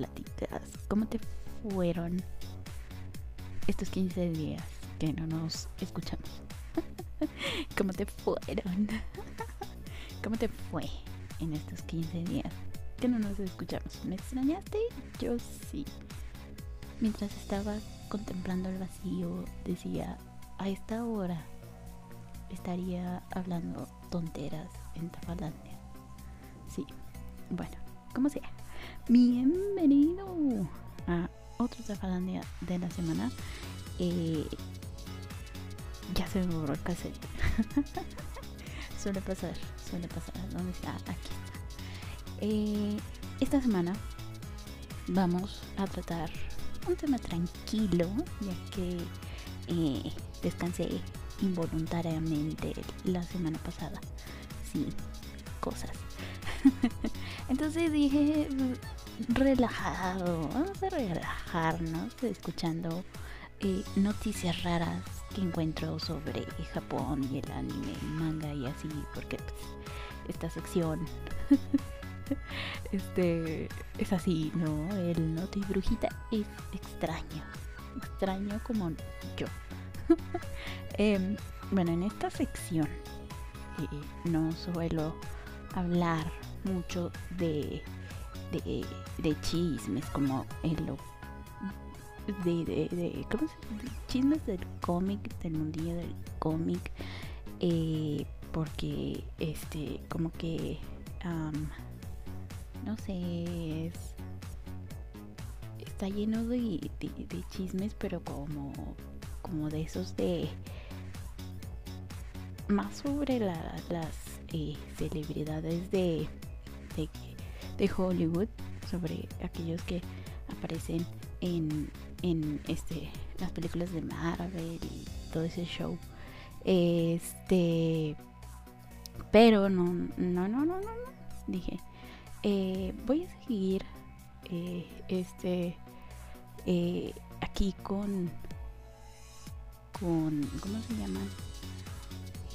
platicas? ¿Cómo te fueron estos 15 días que no nos escuchamos? ¿Cómo te fueron? ¿Cómo te fue en estos 15 días que no nos escuchamos? ¿Me extrañaste? Yo sí. Mientras estaba contemplando el vacío, decía, a esta hora estaría hablando tonteras en Tafalandia. Sí, bueno, como sea. Bienvenido a otro Tafalandia de la semana. Eh, ya se me borró el cassette. suele pasar, suele pasar. ¿Dónde está? Aquí. Eh, esta semana vamos a tratar un tema tranquilo, ya que eh, descansé involuntariamente la semana pasada. Sí, cosas. Entonces dije, relajado, vamos a relajarnos escuchando eh, noticias raras que encuentro sobre Japón y el anime, manga y así, porque pues, esta sección este es así, ¿no? El Noti Brujita es extraño, extraño como yo. Em, bueno, en esta sección eh, no suelo hablar mucho de, de, chismes como el de, de, de, ¿cómo se chismes del cómic del mundillo del cómic eh, porque este como que no sé es, está lleno de, de, chismes pero como como de esos de más sobre las eh, celebridades de, de, Hollywood, sobre aquellos que aparecen en, en este las películas de Marvel y todo ese show. Este, pero no, no, no, no, no, dije, eh, voy a seguir eh, este aquí con con ¿cómo se llaman?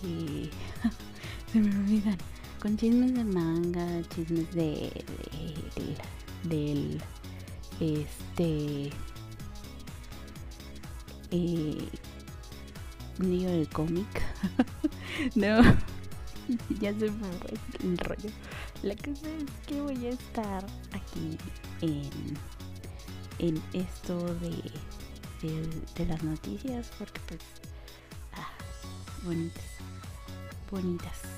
se me olvidan. Con chismes de manga, chismes de, del, este eh, digo del cómic. no, ya se me fue el rollo. La cosa es que voy a estar aquí en, en esto de, de, de las noticias porque pues ah, bonitas bonitas.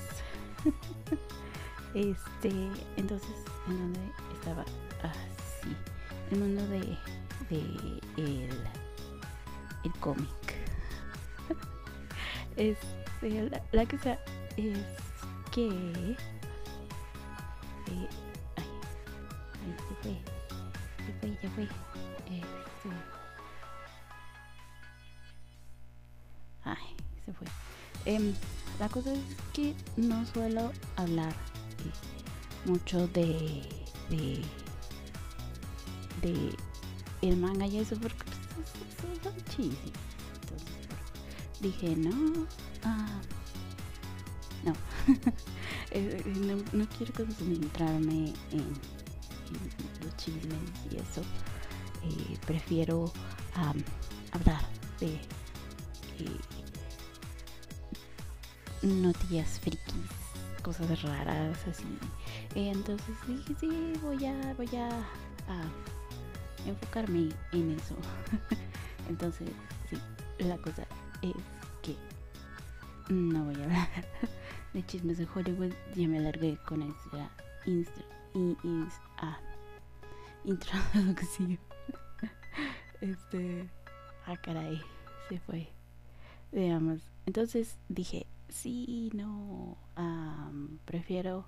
este, entonces, ¿en dónde estaba? Así, ah, el mundo de, el, el cómic. este, la, la cosa es que eh, se fue, se fue, ya fue. Este, se fue. Eh, la cosa es que no suelo hablar mucho de, de, de el manga y eso porque pues, son Entonces dije, no, ah, no. Eh, no, no, quiero concentrarme en, en, los chismes y eso. Eh, prefiero hablar de eh, noticias frikis, cosas raras así. Entonces dije, sí, voy a, voy a, enfocarme en eso. Entonces, sí, la cosa es que no voy a hablar de chismes de Hollywood. Ya me alargué con esa ah, introducción. Este, ah, caray, se fue. Veamos. Entonces dije, sí, no, prefiero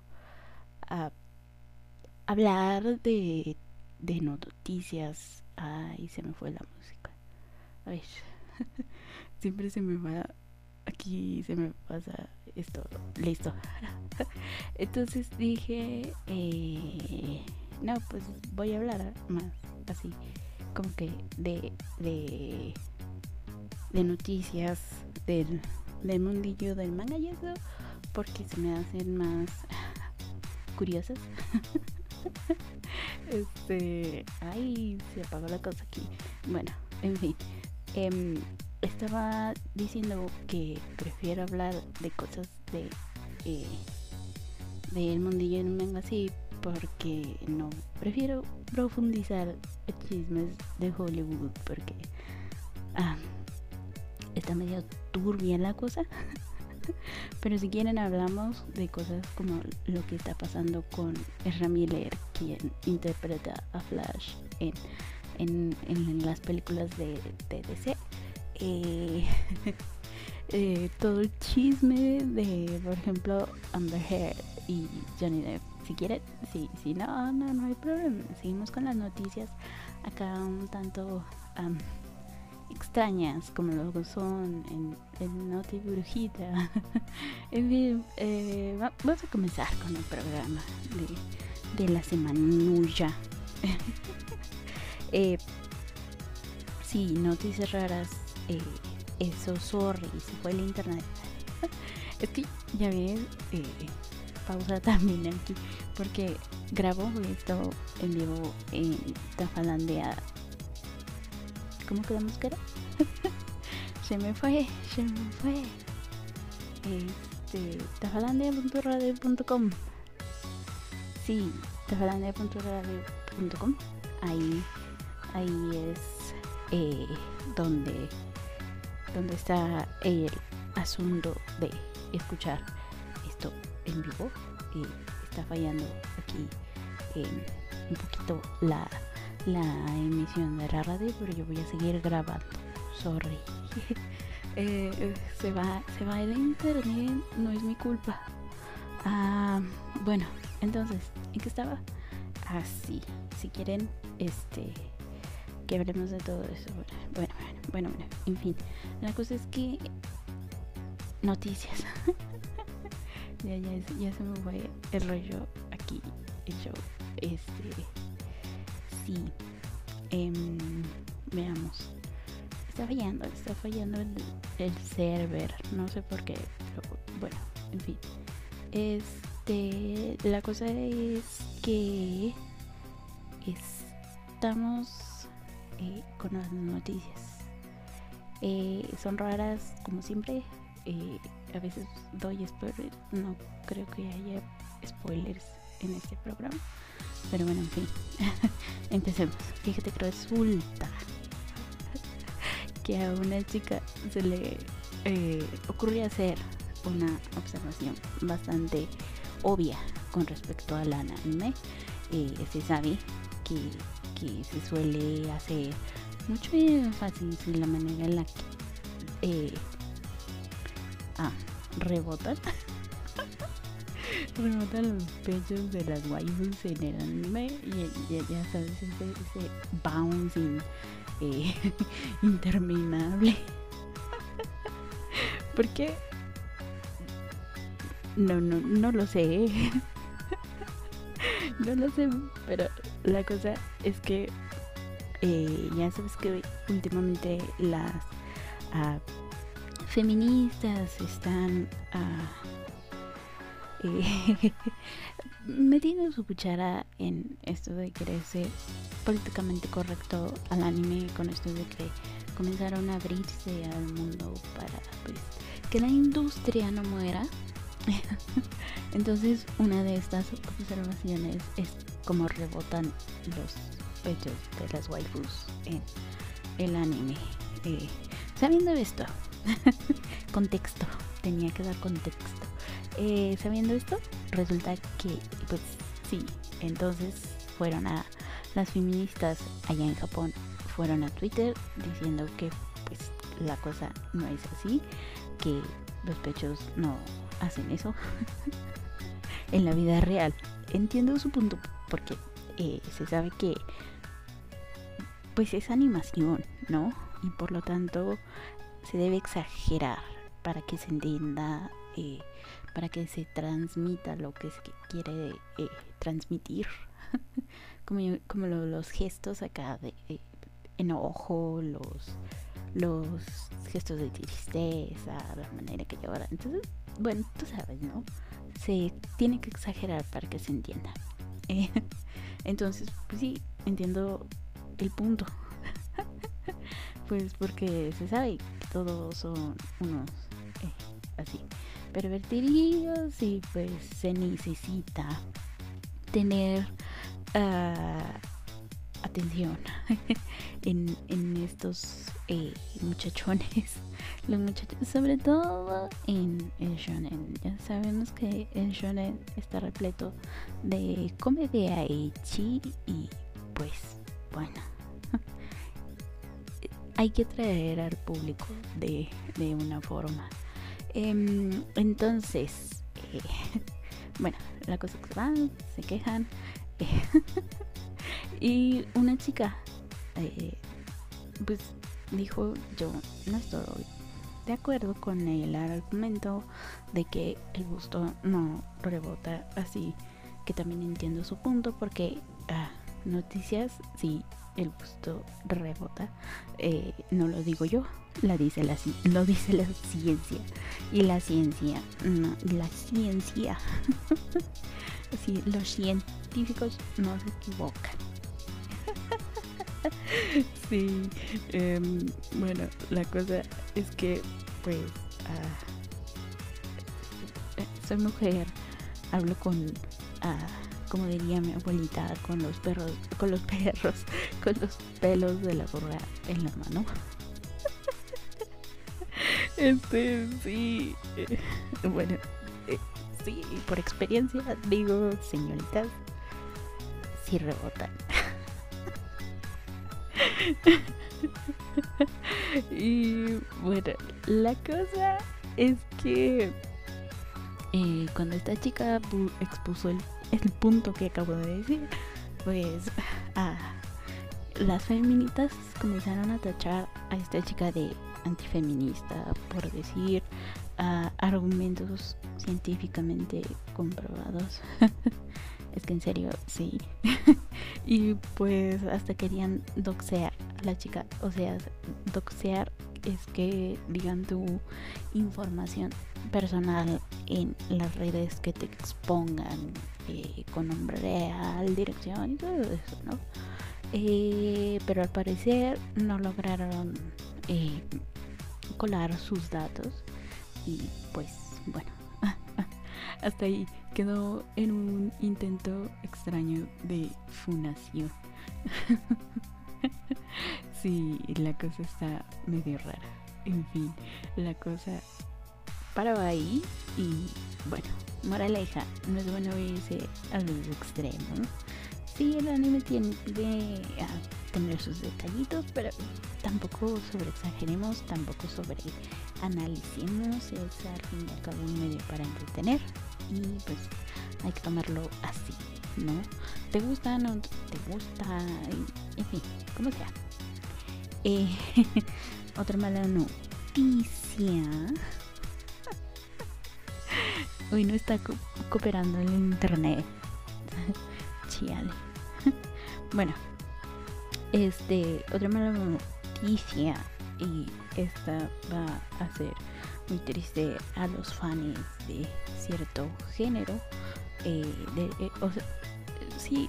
hablar de, de noticias. Ay, se me fue la música. A ver, siempre se me va, aquí se me pasa esto, listo. Entonces dije, eh, no, pues voy a hablar más así, como que de, de, de noticias del del mundillo del manga y eso porque se me hacen más curiosas. este, ay, se apagó la cosa aquí. Bueno, en fin. Em, estaba diciendo que prefiero hablar de cosas de eh, del mundillo en manga así porque no prefiero profundizar chismes de Hollywood porque ah, está medio turbia la cosa. Pero si quieren hablamos de cosas como lo que está pasando con Ezra Miller quien interpreta a Flash en, en, las películas de, de DC eh, eh, todo el chisme de por ejemplo Amber Heard y Johnny Depp. Si quieren, sí, si no, no, no hay problema. Seguimos con las noticias acá un tanto extrañas, como lo son en, Noti Brujita. en fin, eh, vamos a comenzar con el programa de, la semanulla. eh, sí, noticias raras. Eh, eso, sorry, se fue el internet. ya ves, eh, pausa también aquí porque grabo esto en vivo en Tafalandia. ¿Cómo quedamos que era? se me fue, se me fue. Este, tafalandia.radio.com Sí, tafalandia.radio.com Ahí, ahí es eh, donde, donde está el asunto de escuchar esto en vivo. y está fallando aquí un poquito la, emisión de la radio, pero yo voy a seguir grabando. Sorry. Eh, se va se va el internet, no es mi culpa. Ah, bueno, entonces, ¿en qué estaba? Así, ah, si quieren, este, que hablemos de todo eso. Bueno, bueno, bueno, bueno, en fin, la cosa es que noticias. ya, ya, ya se me fue el rollo aquí hecho. Este. Sí. Em, veamos. Está fallando, está fallando el, server. No sé por qué. Pero bueno, en fin. Este. La cosa es que. Estamos eh, con las noticias. Eh, son raras, como siempre. Eh, a veces doy spoilers, no creo que haya spoilers en este programa. Pero bueno, en fin, empecemos. Fíjate que resulta que a una chica se le eh, ocurrió hacer una observación bastante obvia con respecto al anime. Eh, se sabe que, que, se suele hacer mucho énfasis en la manera en la que eh, Ah. rebotan los pechos de las waifus en el anime y ya, sabes, ese, bouncing eh, interminable. Porque no, no, no lo sé. no lo sé, pero la cosa es que eh, ya sabes que últimamente las uh, feministas están ah, eh, metiendo su cuchara en esto de querer ser políticamente correcto al anime con esto de que comenzaron a abrirse al mundo para pues que la industria no muera entonces una de estas observaciones es como rebotan los pechos de las waifus en el anime eh, sabiendo esto contexto, tenía que dar contexto. Eh, sabiendo esto, resulta que, pues sí, entonces fueron a las feministas allá en Japón, fueron a Twitter diciendo que pues la cosa no es así, que los pechos no hacen eso en la vida real. Entiendo su punto porque eh, se sabe que pues es animación, ¿no? Y por lo tanto se debe exagerar para que se entienda, eh, para que se transmita lo que se quiere eh, transmitir. como, como los gestos acá de enojo, los, los gestos de tristeza, la manera que llora. Entonces, bueno, tú sabes, ¿no? Se tiene que exagerar para que se entienda. entonces, pues sí, entiendo el punto. pues porque se sabe que todos son unos eh, así pervertidos y pues se necesita tener uh, atención en, en, estos eh, muchachones. Los muchachos sobre todo en el shonen. Ya sabemos que el shonen está repleto de comedia y chi y pues bueno hay que traer al público de, de una forma em, entonces eh, bueno la cosa que van se quejan y una chica, eh, pues dijo, yo no estoy de acuerdo con el argumento de que el busto no rebota así, que también entiendo su punto porque ah, noticias, sí, el busto rebota, eh, no lo digo yo, la dice la, lo dice la ciencia y la ciencia, no, la ciencia, sí, los científicos no se equivocan. sí, em, bueno, la cosa es que, pues, ah, soy mujer, hablo con, ah, como diría mi abuelita, con los perros, con los perros, con los pelos de la burra en la mano. este, sí, eh, bueno, eh, sí, por experiencia digo, señoritas, sí rebotan. y bueno, la cosa es que eh, cuando esta chica expuso el, punto que acabo de decir, pues las feminitas comenzaron a tachar a esta chica de antifeminista por decir argumentos científicamente comprobados. es que en serio, sí. y pues hasta querían doxear a la chica. O sea, doxear es que digan tu información personal en las redes que te expongan con nombre real, dirección y todo eso, ¿no? Eh, pero al parecer no lograron eh, colar sus datos y pues bueno, hasta ahí quedó en un intento extraño de funación. sí, la cosa está medio rara. En fin, la cosa paraba ahí y bueno, moraleja, no es bueno irse a los extremos. Sí, el anime tiene de tener sus detallitos, pero tampoco sobreexageremos, tampoco sobre analicemos, es al fin y al cabo un medio para entretener y pues hay que tomarlo así, ¿no? ¿Te gusta? ¿No te gusta? En fin, como sea. Eh, otra mala noticia. Hoy no está cooperando el internet. Chiale. bueno, este, otra mala noticia. Y esta va a ser muy triste a los fans de cierto género. Eh, de, eh, o sea, sí,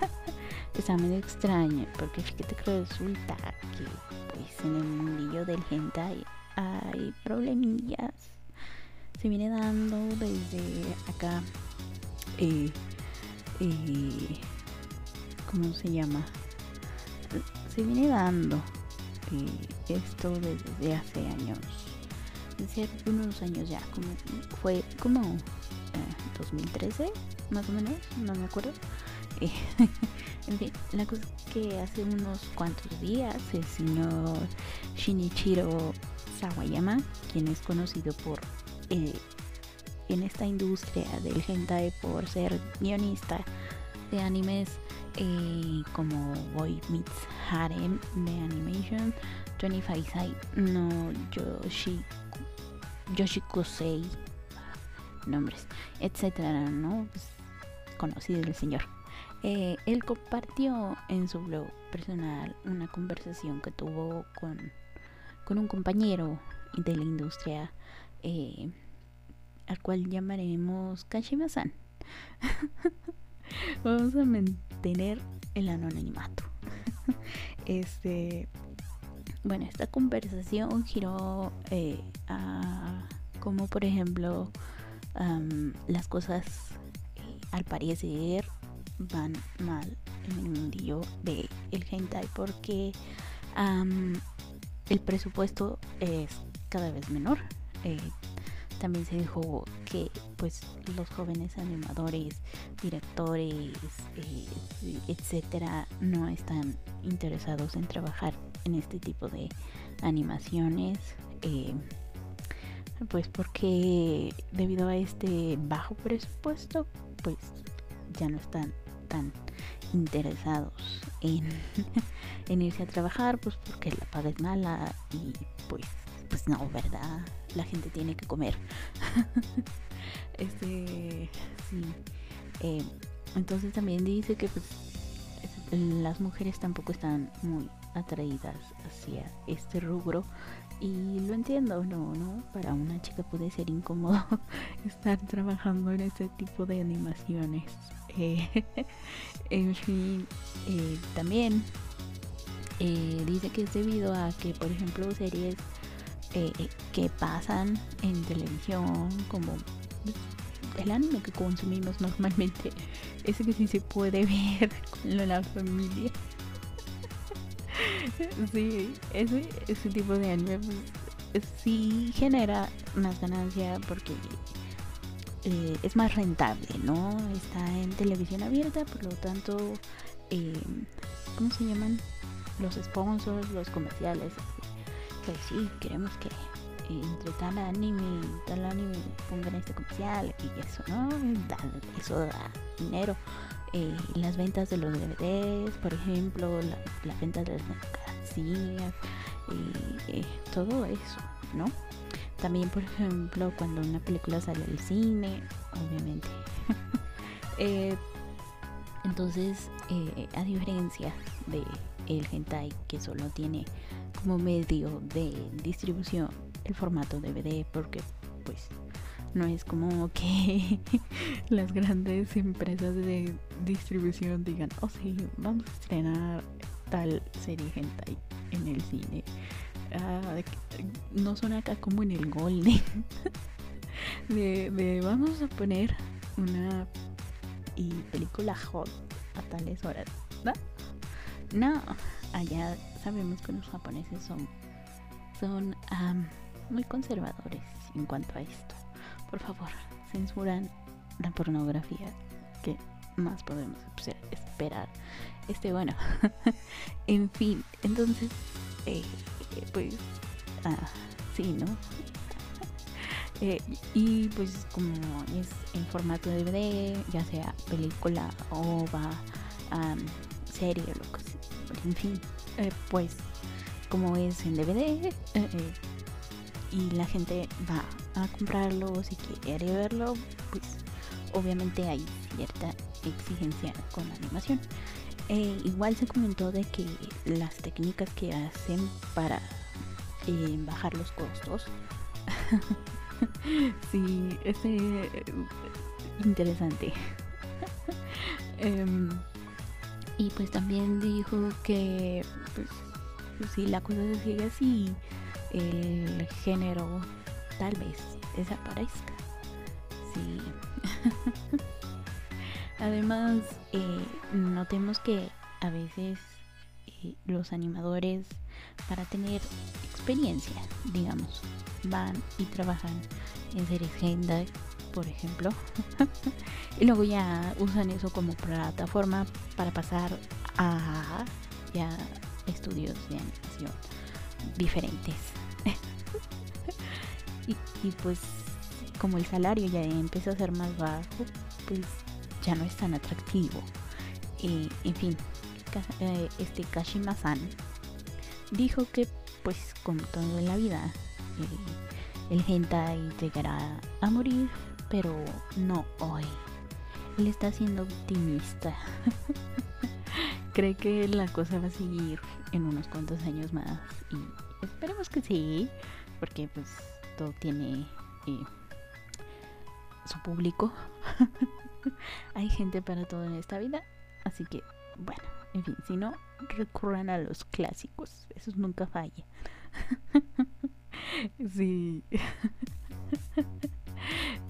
está medio extraño porque fíjate que resulta que pues en el mundillo del hentai hay problemillas. Se viene dando desde acá. Eh, eh, ¿Cómo se llama? Se viene dando esto desde hace años desde unos años ya como fue como 2013 eh, más o menos no me acuerdo eh, en fin la cosa que hace unos cuantos días el señor Shinichiro Sawayama quien es conocido por eh, en esta industria del hentai por ser guionista de animes eh, como Boy Meets Harem de Animation, 25 Side no Yoshi, Yoshikusei, nombres, etcétera, ¿no? Pues, conocido el señor. Eh, él compartió en su blog personal una conversación que tuvo con con un compañero de la industria eh, al cual llamaremos Kashima-san. Vamos a mantener el anonimato. este, bueno, esta conversación giró eh, a como por ejemplo las cosas eh, al parecer van mal en el mundillo de el hentai porque el presupuesto es cada vez menor. Eh, también se dijo que pues los jóvenes animadores, directores, eh, etcétera, no están interesados en trabajar en este tipo de animaciones. Eh, pues porque debido a este bajo presupuesto, pues ya no están tan interesados en, en irse a trabajar, pues porque la paga es mala y pues, pues no, ¿verdad? La gente tiene que comer. este, sí. Eh, entonces también dice que pues las mujeres tampoco están muy atraídas hacia este rubro y lo entiendo, no, no, para una chica puede ser incómodo estar trabajando en este tipo de animaciones. Eh, en fin, eh, también eh, dice que es debido a que, por ejemplo, series que pasan en televisión, como el anime que consumimos normalmente, ese que sí se puede ver con la familia. sí, ese, ese tipo de anime pues, sí genera más ganancia porque eh, es más rentable, ¿no? Está en televisión abierta, por lo tanto, eh, ¿cómo se llaman? Los sponsors, los comerciales. Pues sí, queremos que entre tal anime y tal anime pongan este comercial y eso, ¿no? eso da dinero. Eh, las ventas de los DVDs, por ejemplo, la, la venta de las mercancías, eh, todo eso, ¿no? También, por ejemplo, cuando una película sale al cine, obviamente. Eh, entonces, eh, a diferencia de el hentai que solo tiene como medio de distribución el formato DVD, porque pues no es como que las grandes empresas de distribución digan, oh sí, vamos a estrenar tal serie hentai en el cine Ah, no son acá como en el Golden. de, vamos a poner una y película hot a tales horas. ¿no? no, allá sabemos que los japoneses son, son muy conservadores en cuanto a esto. Por favor, censuran la pornografía. que más podemos esperar? Este, bueno, en fin, entonces eh, pues, ah, sí, ¿no? Eh, y pues como es en formato de DVD, ya sea película o va serie lo que sea, en fin, eh, pues como es en DVD eh, y la gente va a comprarlo si quiere verlo, pues obviamente hay cierta exigencia con la animación. Eh, igual se comentó de que las técnicas que hacen para eh, bajar los costos. sí, es eh, interesante. Em, y pues también dijo que pues, si la cosa se sigue así, el género tal vez desaparezca. Además, eh, notemos que a veces eh, los animadores, para tener experiencia, digamos, van y trabajan en series hentai, por ejemplo, y luego ya usan eso como plataforma para pasar a ya estudios de animación diferentes. y, pues como el salario ya empieza a ser más bajo, pues ya no es tan atractivo. y en fin, eh, este Kashima-san dijo que pues como todo en la vida, eh, el hentai llegará a morir, pero no hoy. Él está siendo optimista. Cree que la cosa va a seguir en unos cuantos años más y esperemos que sí, porque pues todo tiene eh, su público. Hay gente para todo en esta vida, así que bueno, en fin, si no, recurran a los clásicos, esos nunca fallan. sí.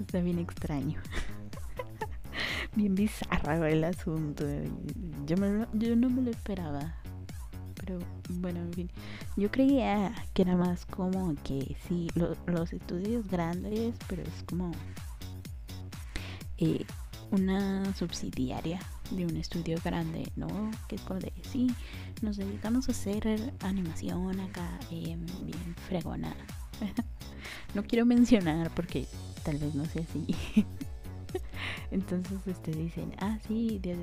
Está bien extraño. bien bizarro el asunto. Yo, yo no me lo esperaba. Pero bueno, en fin. Yo creía que era más como que sí, los estudios grandes, pero es como eh, una subsidiaria de un estudio grande, ¿no? Que es como de, sí, nos dedicamos a hacer animación acá, eh, bien fregona. no quiero mencionar porque tal vez no sea así. Entonces este dicen, ah, sí, de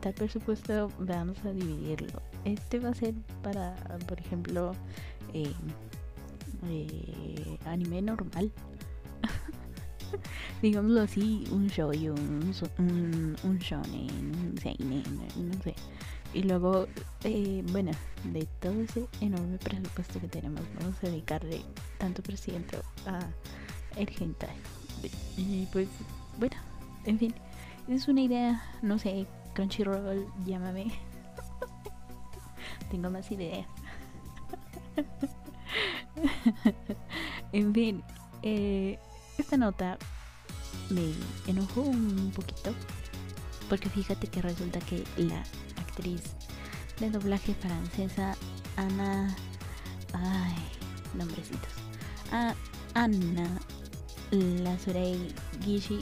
tal presupuesto vamos a dividirlo. Este va a ser para, por ejemplo, eh, eh, anime normal. Digámoslo así, un show, un, un, un shonen, un seinen, no sé. Y luego, eh, bueno, de todo ese enorme presupuesto que tenemos, vamos a dedicarle tanto presidente a el hentai. Y pues, bueno, en fin, es una idea, no sé, Crunchyroll, llámame. Tengo más ideas. en fin, eh, esta nota me enojó un poquito porque fíjate que resulta que la actriz de doblaje francesa Ana ay nombrecitos ah, Anna Lazurey Gishi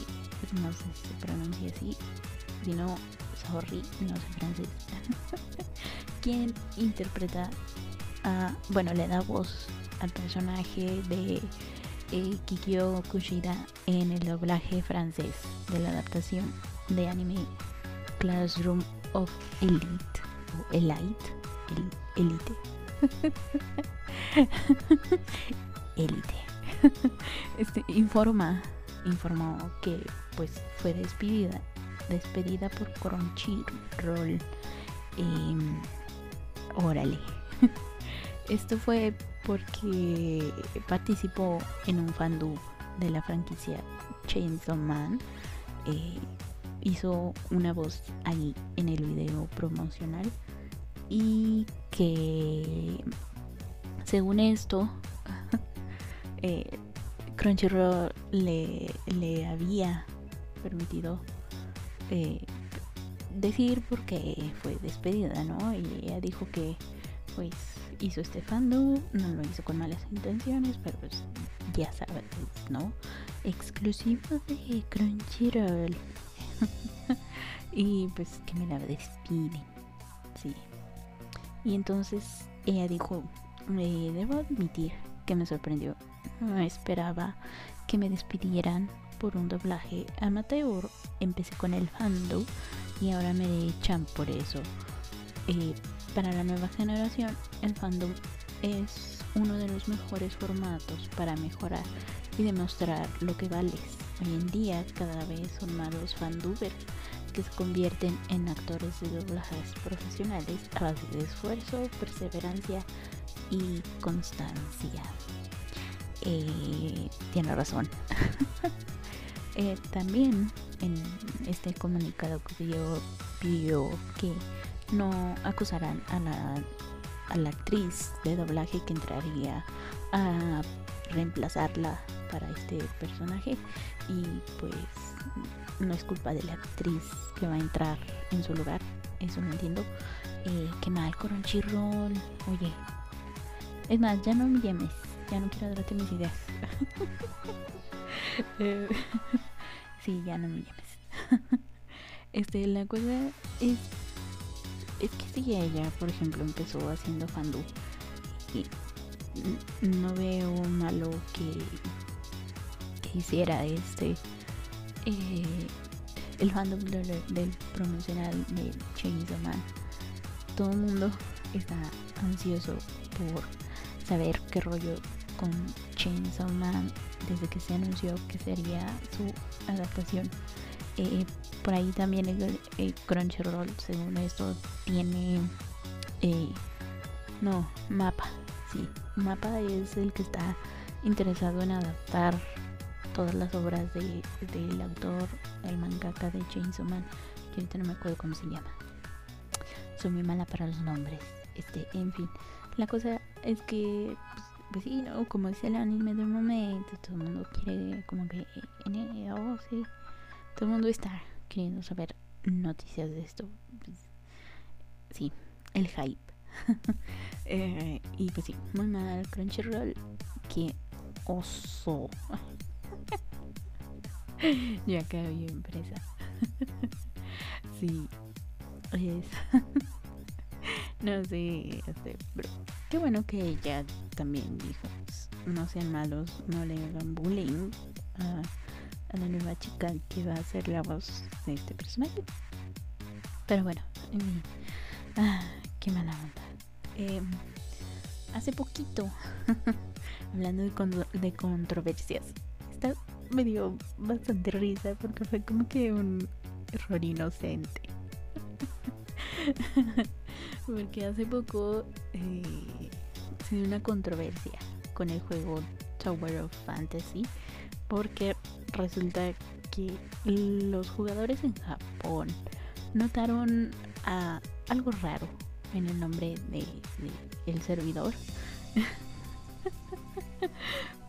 no sé si se pronuncia así si no sorry no sé francés quien interpreta a bueno le da voz al personaje de eh, Kikyo Kushida en el doblaje francés de la adaptación de anime Classroom of Elite o Elite, Elite. Elite. Este informa informó que pues fue despedida despedida por Crunchyroll. Eh, órale. Esto fue porque participó en un fandom de la franquicia Chainsaw Man. Eh, hizo una voz ahí en el video promocional y que según esto eh, Crunchyroll le, le, había permitido eh, decir porque fue despedida, ¿no? Y ella dijo que pues hizo este fandom, no lo hizo con malas intenciones, pero pues ya sabes, ¿no? Exclusivo de Crunchyroll. y pues que me la despiden. Sí. Y entonces ella dijo, me debo admitir que me sorprendió. No esperaba que me despidieran por un doblaje amateur. Empecé con el fandom y ahora me echan por eso. Eh, para la nueva generación, el fandom es uno de los mejores formatos para mejorar y demostrar lo que vales. Hoy en día cada vez son más los fandubers que se convierten en actores de doblajes profesionales a base de esfuerzo, perseverancia y constancia. Eh, tiene razón. Eh, también en este comunicado que dio pidió que no acusarán a la, a la actriz de doblaje que entraría a reemplazarla para este personaje. Y pues no es culpa de la actriz que va a entrar en su lugar eso no entiendo. Eh, qué mal oye es más ya no me llames ya no quiero darte mis ideas eh, sí ya no me llames este la cosa es es que si ella, por ejemplo, empezó haciendo fandom y no veo malo que, que hiciera este eh, el fandom del, promocional de Chainsaw Man. Todo el mundo está ansioso por saber qué rollo con Chainsaw Man desde que se anunció que sería su adaptación eh, por ahí también el, Crunchyroll, según esto, tiene. Eh, no, mapa. sí, Mapa es el que está interesado en adaptar todas las obras de, del autor, el mangaka de Chainsaw Man, que ahorita no me acuerdo cómo se llama. Soy muy mala para los nombres. Este, en fin, la cosa es que, pues, pues sí, ¿no? Como es el anime del momento, todo el mundo quiere, como que, en, oh, sí, todo el mundo está queriendo saber noticias de esto. Pues, sí, el hype. eh, y pues sí, muy mal Crunchyroll. Que oso. ya acá bien presa. sí, es. No sé, este, pero qué bueno que ella también dijo: no sean malos, no le hagan bullying a, la nueva chica que va a ser la voz de este personaje. Pero bueno. Ah, qué mala onda. Eh, hace poquito, hablando de, de, controversias, esta me dio bastante risa porque fue como que un error inocente. porque hace poco eh, se dio una controversia con el juego Tower of Fantasy porque resulta que los jugadores en Japón notaron a algo raro en el nombre de, el servidor.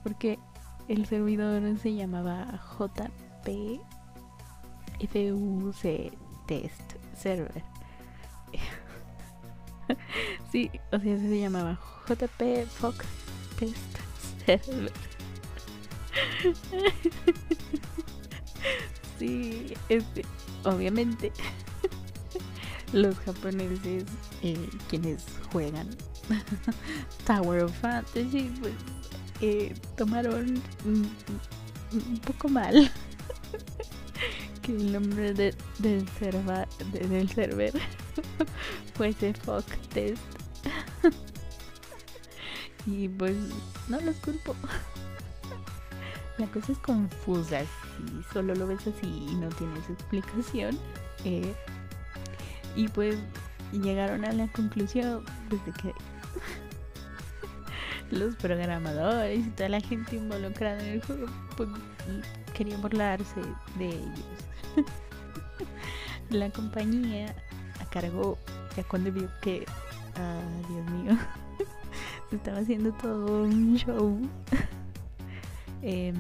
Porque el servidor se llamaba JP FUC Test Server. Sí, o sea, se llamaba JP Fox Test Server. sí, este, obviamente los japoneses eh, quienes juegan Tower of Fantasy pues eh, tomaron un, poco mal que el nombre de, del, serva, del server fuese Fog Test y pues no los culpo la cosa es confusa si solo lo ves así y no tienes explicación eh, y pues llegaron a la conclusión desde que los programadores y toda la gente involucrada en el juego pues, querían burlarse de ellos. la compañía a cargo, ya cuando vio que, ah, Dios mío, estaba haciendo todo un show. Em,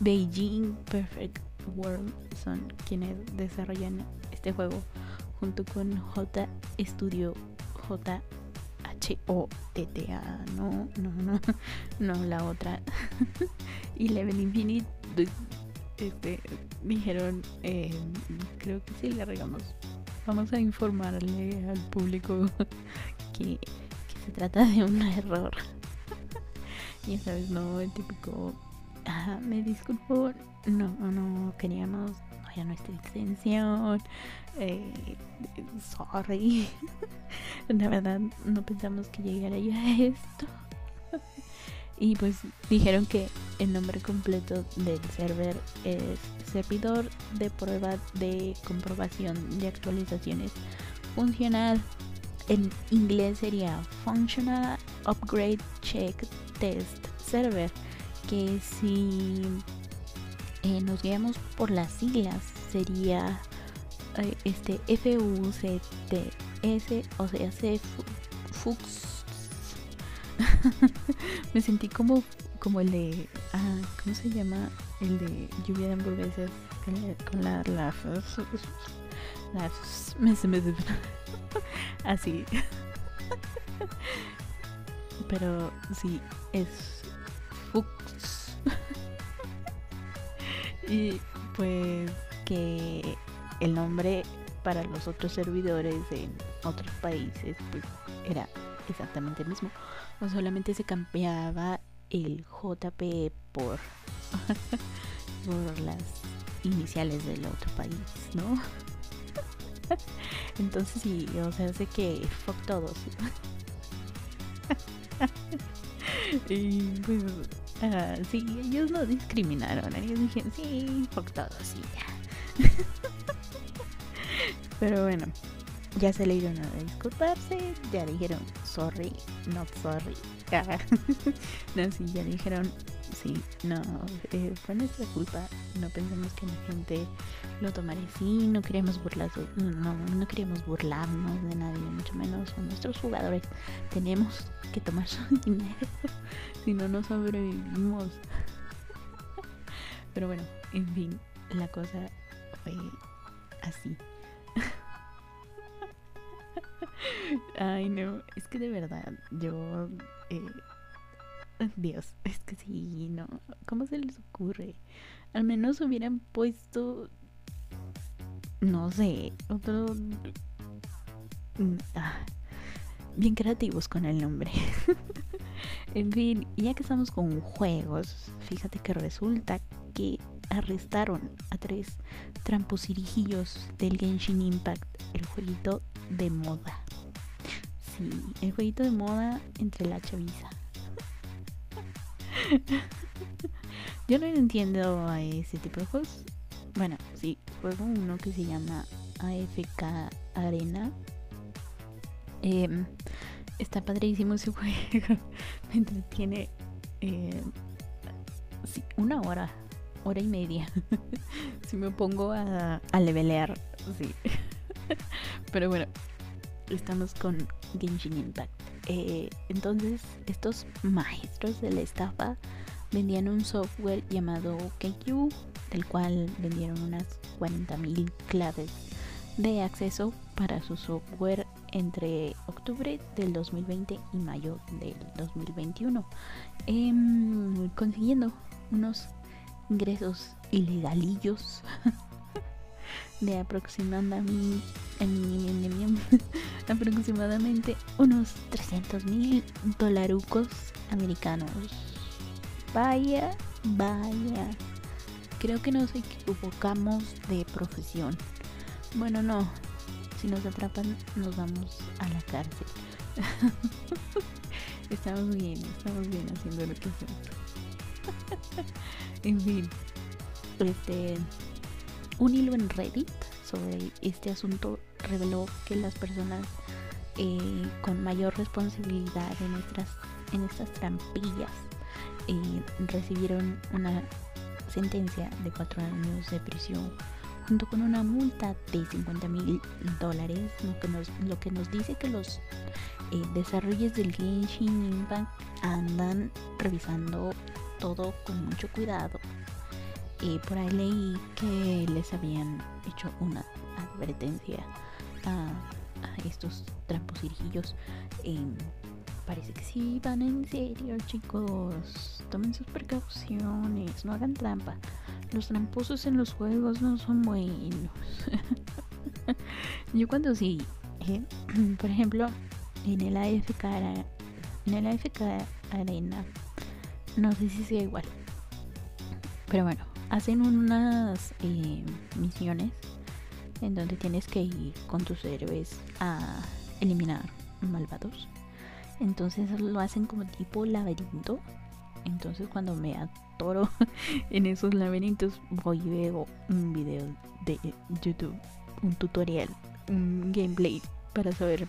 Beijing Perfect World son quienes desarrollan este juego junto con J Studio J H O T T A no no no no la otra. Y Level Infinite este dijeron eh, creo que sí le regamos. Vamos a informarle al público que se trata de un error ya sabes no el típico ah, me disculpo no no queríamos no, nuestra extensión eh, sorry. La verdad, no pensamos que llegaría a esto. y pues dijeron que el nombre completo del server es servidor de prueba de comprobación de actualizaciones funcional. En inglés sería Functional Upgrade Check Test Server. Que si eh, nos guiamos por las siglas sería eh, este F-U-C-T-S, o sea, Fux. Me sentí como, como el de. Ah, ¿Cómo se llama? El de lluvia de hamburguesas con la. la, la, así. Pero sí, es Fux. y pues que el nombre para los otros servidores en otros países pues era exactamente el mismo. O solamente se cambiaba el JP por, por las iniciales del otro país, ¿no? Entonces sí, o sea, sé que fuck todos. y pues, sí, ellos no discriminaron, ellos dijeron, sí, fuck todos y ya. Pero bueno, ya se le dieron a disculparse, ya dijeron sorry, not sorry. no, sí, ya dijeron sí, no, eh, fue nuestra culpa. No pensemos que la gente lo tomaría así, no queremos burlar, no, no queremos burlarnos de nadie, mucho menos son nuestros jugadores. Tenemos que tomar su dinero, si no, no sobrevivimos. Pero bueno, en fin, la cosa fue así. Ay, no, es que de verdad, yo... Eh, Dios, es que sí, no. ¿Cómo se les ocurre? Al menos hubieran puesto... No sé, otro... Mm, ah, bien creativos con el nombre. en fin, ya que estamos con juegos, fíjate que resulta que arrestaron a tres tramposirijillos del Genshin Impact, el jueguito de moda. Sí, el jueguito de moda entre la chaviza. Yo no entiendo a ese tipo de juegos. Bueno, sí, juego uno que se llama AFK Arena. Em, está padrísimo ese juego. Me entretiene eh, sí, una hora hora y media. si me pongo a, a levelear, sí. Pero bueno, estamos con Genshin Impact. Eh, entonces, estos maestros de la estafa vendían un software llamado KQ, del cual vendieron unas 40.000 claves de acceso para su software entre octubre del 2020 y mayo del 2021, em, consiguiendo unos ingresos ilegalillos de aproximadamente, aproximadamente unos 300 mil dolarucos americanos. Vaya, vaya. Creo que nos equivocamos de profesión. Bueno, no. Si nos atrapan, nos vamos a la cárcel. estamos bien, estamos bien haciendo lo que hacemos. en fin, este, un hilo en Reddit sobre este asunto reveló que las personas eh, con mayor responsabilidad en estas, en estas trampillas eh, recibieron una sentencia de cuatro años de prisión junto con una multa de 50 mil dólares, lo que, nos, lo que nos dice que los eh, desarrollos del Genshin Impact andan revisando todo con mucho cuidado. Y por ahí leí que les habían hecho una advertencia a, estos tramposirijillos. Parece que sí van en serio, chicos. Tomen sus precauciones, no hagan trampa. Los tramposos en los juegos no son buenos. Yo cuando sí, eh, por ejemplo, en el AFK, en el AFK Arena no sé si sea igual. Pero bueno, hacen unas eh, misiones en donde tienes que ir con tus héroes a eliminar malvados. Entonces lo hacen como tipo laberinto. Entonces cuando me atoro en esos laberintos voy y veo un video de YouTube, un tutorial, un gameplay para saber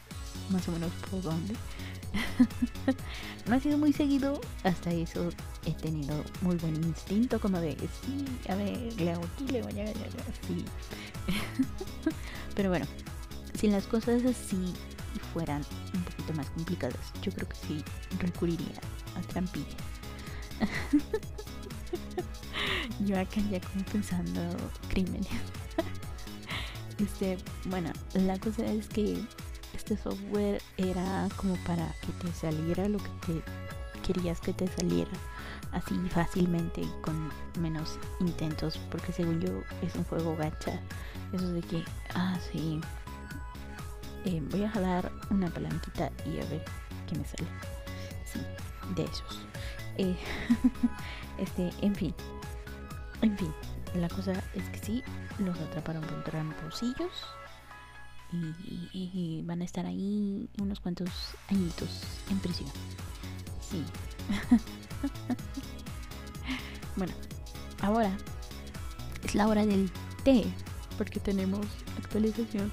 más o menos por dónde. no ha sido muy seguido, hasta eso he tenido muy buen instinto como de, sí, a ver, le hago aquí, le voy a así. Pero bueno, si las cosas así fueran un poquito más complicadas, yo creo que sí recurriría a trampilla. yo acá ya como pensando crímenes. este, bueno, la cosa es que este software era como para que te saliera lo que te querías que te saliera así fácilmente y con menos intentos porque según yo es un juego gacha eso de que ah sí eh, voy a jalar una palanquita y a ver qué me sale sí de esos eh, este en fin en fin la cosa es que sí los atraparon por tramposillos y, van a estar ahí unos cuantos añitos en prisión. Sí. bueno, ahora es la hora del té, porque tenemos actualización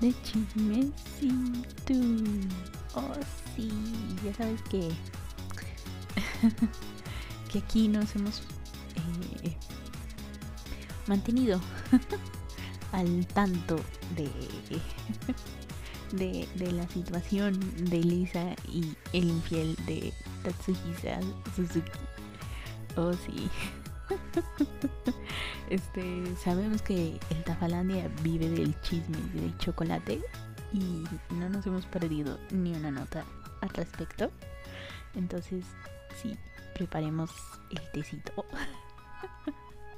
de chismecito. Oh, sí, ya sabes que, que aquí nos hemos eh, mantenido al tanto de, de, de, la situación de Lisa y el infiel de Tatsuhisa Suzuki. Oh, sí. Este, sabemos que el Tafalandia vive del chisme y del chocolate y no nos hemos perdido ni una nota al respecto. Entonces, sí, preparemos el tecito.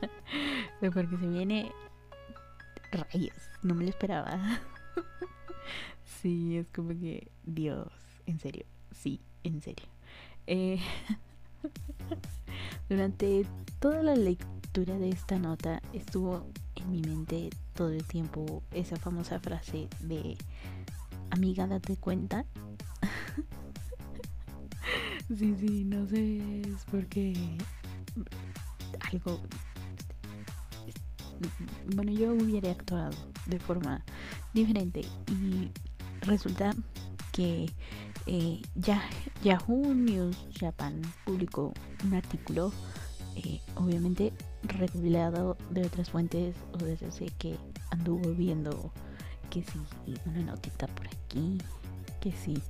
Porque se viene rayos, no me lo esperaba. sí, es como que, Dios, en serio, sí, en serio. Eh, durante toda la lectura de esta nota estuvo en mi mente todo el tiempo esa famosa frase de amiga date cuenta. sí, sí, no sé, es porque algo bueno, yo hubiera actuado de forma diferente y resulta que eh, ya, Yahoo News Japan publicó un artículo, eh, obviamente revelado de otras fuentes, o desde que anduvo viendo que si una notita por aquí, que si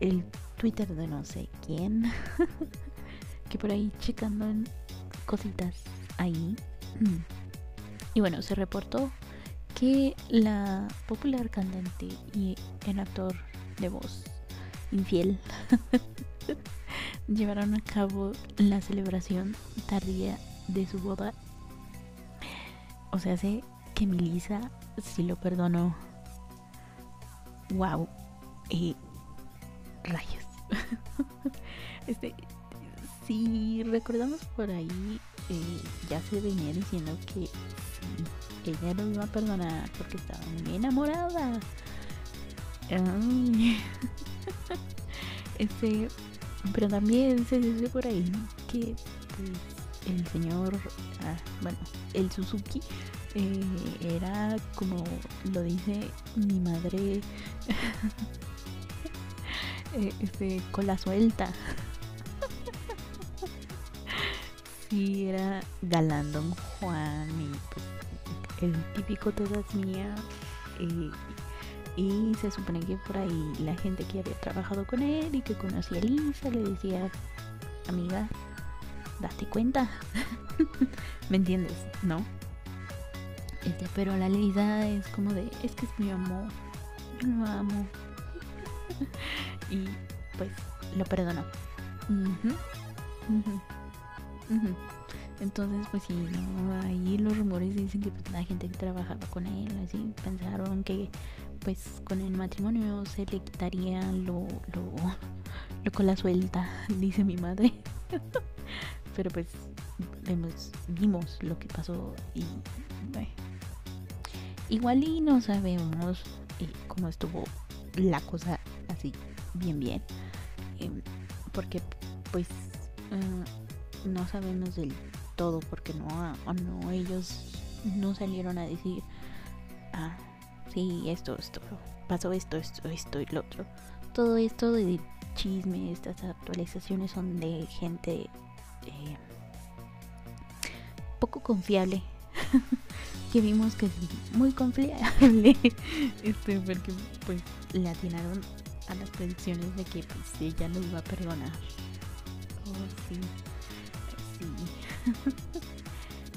el Twitter de no sé quién, que por ahí checando en cositas ahí. Y bueno, se reportó que la popular cantante y el actor de voz infiel llevaron a cabo la celebración tardía de su boda. O sea, sé que Melissa si lo perdonó. Wow. Y rayos. este, si recordamos por ahí, eh, ya se venía diciendo que ella lo iba a perdonar porque estaba muy enamorada. este, pero también se dice por ahí que pues, el señor, ah, bueno, el Suzuki eh, era como lo dice mi madre, eh, este, con la suelta. sí, era galán Don Juan y pues el típico todas mía. Eh, y se supone que por ahí la gente que había trabajado con él y que conocía a Lisa le decía, amiga, date cuenta. ¿Me entiendes? ¿No? Este, pero la Lisa es como de, es que es mi amor, yo lo amo. y pues lo perdonó. Entonces, pues sí, ¿no? ahí los rumores dicen que pues, la gente que trabajaba con él, así, pensaron que pues con el matrimonio se le quitaría lo, lo, lo con la suelta, dice mi madre. Pero pues vemos, vimos lo que pasó y bueno, igual y no sabemos eh, cómo estuvo la cosa así bien bien. Em, porque pues uh, no sabemos del todo porque no, no ellos no salieron a decir, ah, sí, esto, esto, pasó esto, esto, esto y lo otro. Todo esto de chisme, estas actualizaciones son de gente eh, poco confiable. que vimos que es muy confiable. este, porque pues le atinaron a las predicciones de que pues ella lo iba a perdonar. Oh, sí.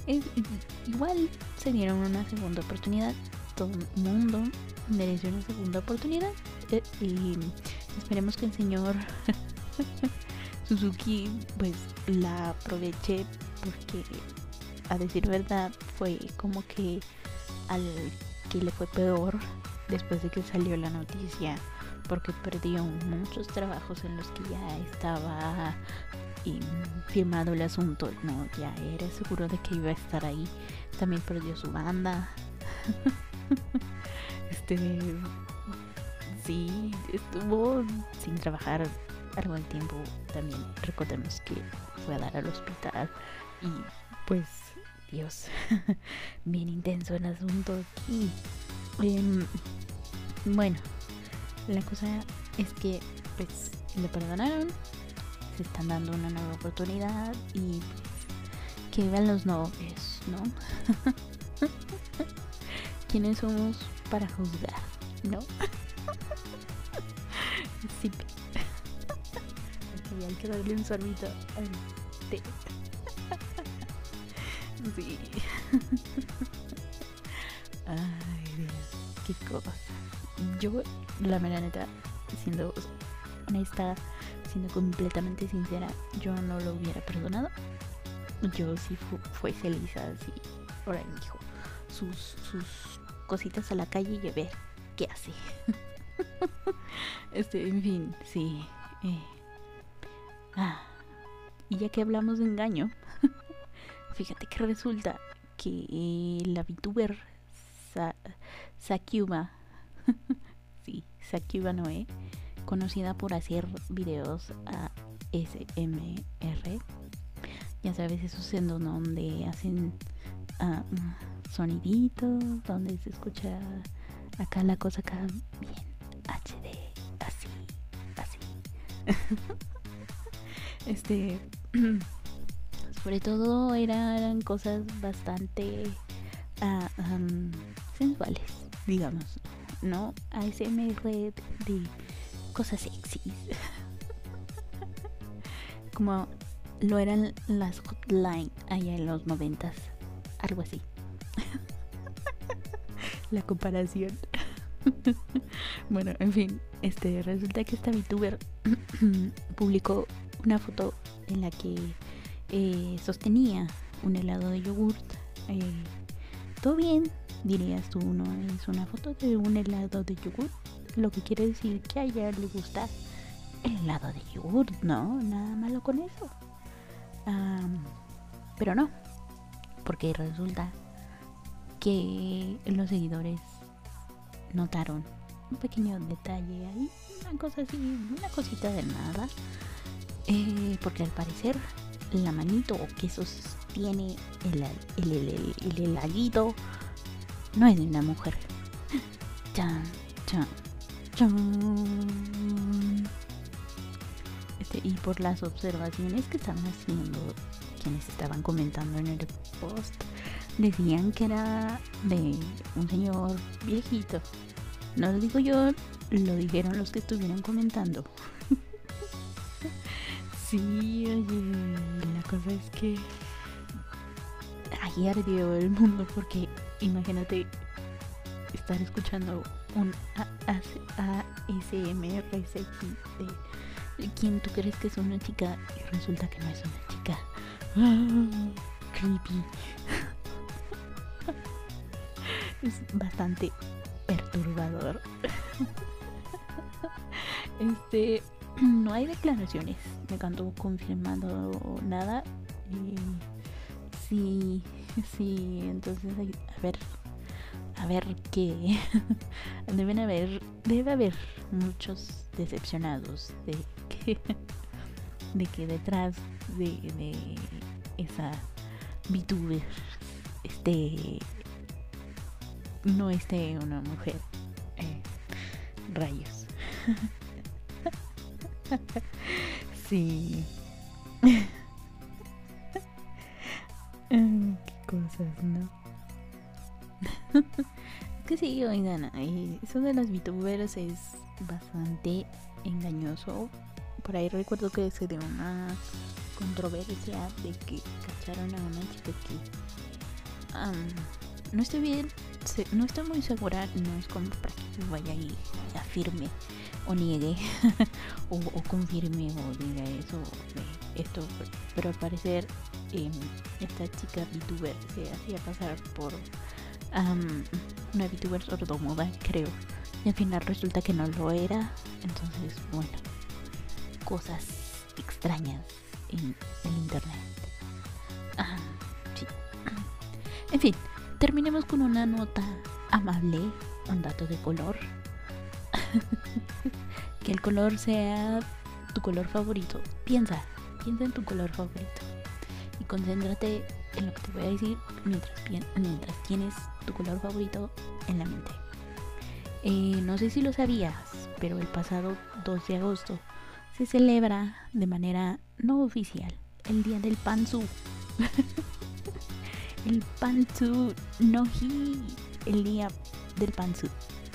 igual se dieron una segunda oportunidad. Todo el mundo mereció una segunda oportunidad. Eh, y esperemos que el señor Suzuki pues la aproveche porque a decir verdad fue como que al que le fue peor después de que salió la noticia porque perdió muchos trabajos en los que ya estaba firmado el asunto, no, ya era seguro de que iba a estar ahí. También perdió su banda. este, sí, estuvo sin trabajar algo de tiempo. También recordemos que fue a dar al hospital y pues, Dios, bien intenso el asunto aquí. Em, Bueno, la cosa es que pues le perdonaron, se están dando una nueva oportunidad y pues, que vean los novios, ¿no? ¿Quiénes somos para juzgar, no? sí. hay que darle un sorbito al té. sí. Ay, Dios, qué cosa. Yo, la mera neta, siendo honesta, siendo completamente sincera, yo no lo hubiera perdonado. Yo sí fu fuese Lisa, así, ahora dijo, sus, sus cositas a la calle y a ver qué hace. este, en fin, sí. Eh. Ah, y ya que hablamos de engaño, fíjate que resulta que la VTuber Sa Sakyuba, sí, Sakyuba Noé, conocida por hacer videos a SMR. Ya sabes, esos en donde hacen uh, soniditos, donde se escucha acá la cosa acá bien HD, así, así. este, sobre todo eran cosas bastante um, sensuales, digamos, ¿no? ASMR de cosas sexys. Como lo eran las hotline allá en los noventas. Algo así. La comparación. bueno, en fin, este resulta que esta VTuber publicó una foto en la que eh, sostenía un helado de yogurt. Eh, todo bien, dirías tú, ¿no? Es una foto de un helado de yogurt lo que quiere decir que a ella le gusta el helado de yogur, ¿no? Nada malo con eso. pero no, porque resulta los seguidores notaron un pequeño detalle ahí, una cosa así, una cosita de nada, eh, porque al parecer la manito que sostiene el, el, el, el, heladito no es de una mujer. Chan, chan. Este, y por las observaciones que estaban haciendo quienes estaban comentando en el post, decían que era de un señor viejito. No lo digo yo, lo dijeron los que estuvieron comentando. sí, oye, la cosa es que ayer dio el mundo porque imagínate estar escuchando un ASMR de quien tú crees que es una chica y resulta que no es una chica. creepy. Es bastante perturbador. este, no hay declaraciones. Me canto confirmando nada. Y sí, sí, entonces a ver a ver qué deben haber debe haber muchos decepcionados de que de que detrás de, esa VTuber este no esté una mujer eh, rayos. Sí. Qué cosas no que sí, oigan, eso de las VTubers es bastante engañoso. Por ahí recuerdo que se dio una controversia de que cacharon a una chica que no estoy bien, no estoy muy segura, no es como para que vaya y afirme o niegue o, confirme o diga eso de esto, pero al parecer em, esta chica VTuber se hacía pasar por una VTuber sordomuda, creo. Y al final resulta que no lo era. Entonces, bueno, cosas extrañas en el internet. En fin, terminemos con una nota amable, un dato de color. que el color sea tu color favorito. Piensa, piensa en tu color favorito. Y concéntrate en lo que te voy a decir mientras, mientras tienes tu color favorito en la mente. Eh, no sé si lo sabías, pero el pasado 2 de agosto se celebra de manera no oficial el Día del Panzu. el Panzu no hi, el Día del Panzu,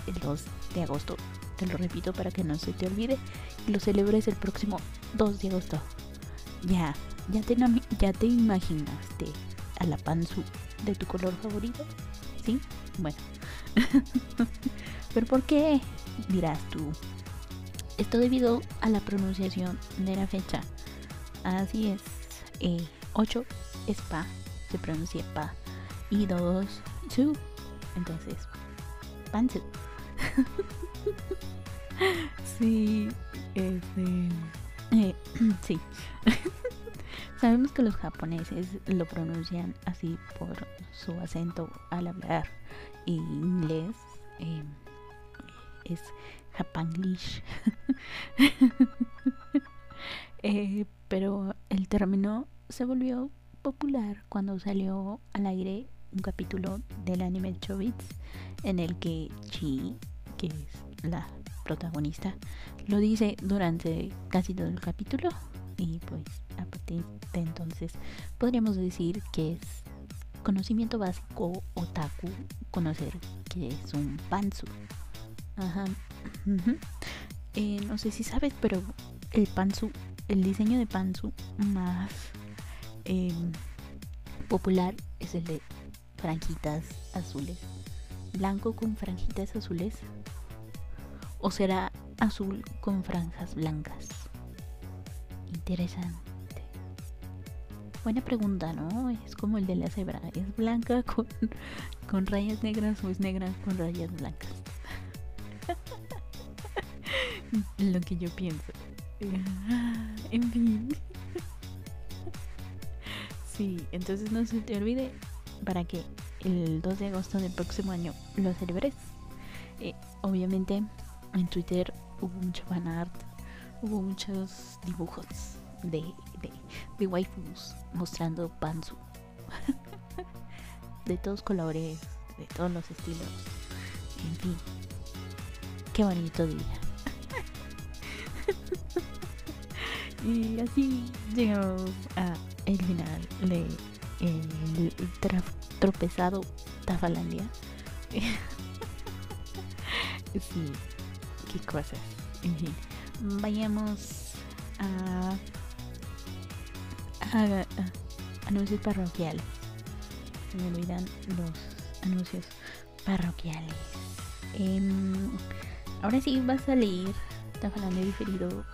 el 2 de agosto. Te lo repito para que no se te olvide y lo celebres el próximo 2 de agosto. Ya, ya te, ya te imaginaste a la Panzu de tu color favorito, ¿sí? Bueno. ¿Pero por qué? Dirás tú. Esto debido a la pronunciación de la fecha. Así es. 8 eh, es pa, se pronuncia pa. Y 2, su. Entonces, panzu. sí, este. Eh, sí. Sabemos que los japoneses lo pronuncian así por su acento al hablar inglés. Eh, es Japanglish. eh, pero el término se volvió popular cuando salió al aire un capítulo del anime Chobits en el que Chi, que es la protagonista, lo dice durante casi todo el capítulo y pues a partir de entonces podríamos decir que es conocimiento básico otaku conocer que es un panzu. Ajá. Eh, no sé si sabes, pero el panzu, el diseño de panzu más em, popular es el de franjitas azules. Blanco con franjitas azules. ¿O será azul con franjas blancas? Interesante. Buena pregunta, ¿no? Es como el de la cebra. ¿Es blanca con, con rayas negras o es negra con rayas blancas? Lo que yo pienso. En fin. Sí, entonces no se te olvide para que el 2 de agosto del próximo año lo celebres. Eh, obviamente en Twitter hubo mucho fanart, hubo muchos dibujos de, de, waifus mostrando panzu. de todos colores, de todos los estilos. En fin, qué bonito día. y así llegamos a el final de el tropezado Tafalandia. sí, qué cosas. En fin, vayamos a anuncios parroquiales. Se me olvidan los anuncios parroquiales. Em, ahora sí va a salir, de diferido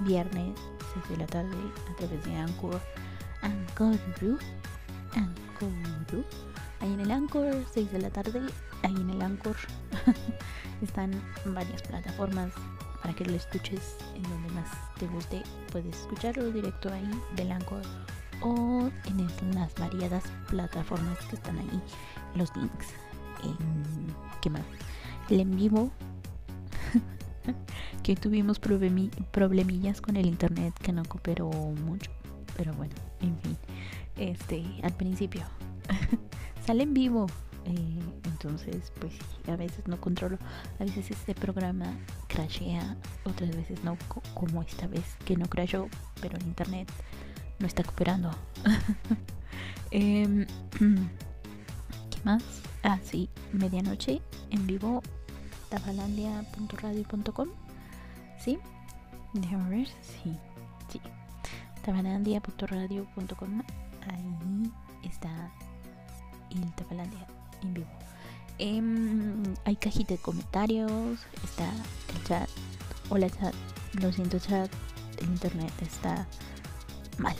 viernes 6 de la tarde a través de Anchor. Anchor. Anchor. Ahí en el Anchor, 6 de la tarde. Ahí en el Anchor están varias plataformas para que lo escuches en donde más te guste. Puedes escucharlo directo ahí del Anchor o en las variadas plataformas que están ahí, los links. En, ¿Qué más? El en vivo. que tuvimos problemillas con el internet que no cooperó mucho. Pero bueno, en fin. Este, al principio. Sale en vivo eh, entonces, pues a veces no controlo. A veces este programa crashea, otras veces no, como esta vez que no crashó, pero el internet no está cooperando. Em, ¿Qué más? Ah, sí, medianoche en vivo, tabalandia.radio.com. ¿Sí? Déjame ver, sí, sí. tabalandia.radio.com. Ahí está el Tabalandia en vivo. Em, hay cajita de comentarios, está el chat. Hola chat, lo siento chat, el internet está mal.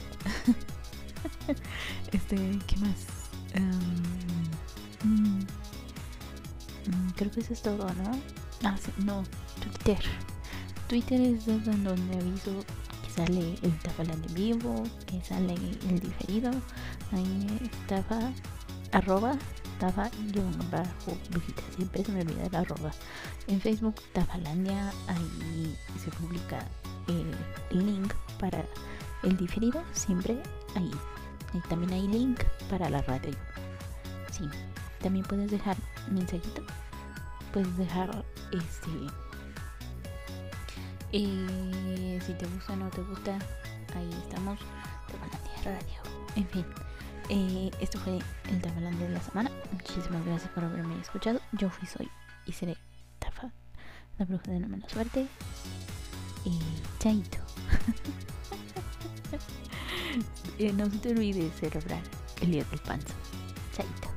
este, ¿qué más? Em, mm, mm, creo que eso es todo, ¿no? Ah, sí, no, Twitter. Twitter es donde aviso sale el Tabalanda en vivo, que sale el diferido. Ahí estaba arroba Tafa bajo siempre se me olvida el arroba. En Facebook Tafalandia, ahí se publica el link para el diferido, siempre ahí. Y también hay link para la radio. Sí, también puedes dejar mensajito, puedes dejar Este. Eh, si te gusta o no te gusta, ahí estamos. Radio. En fin. Eh, esto fue el Tabalandia de la semana. Muchísimas gracias por haberme escuchado. Yo fui, soy y seré Tafa, la bruja de la mala suerte. Y chaito. Eh, no se te olvide celebrar el día del panza. Chaito.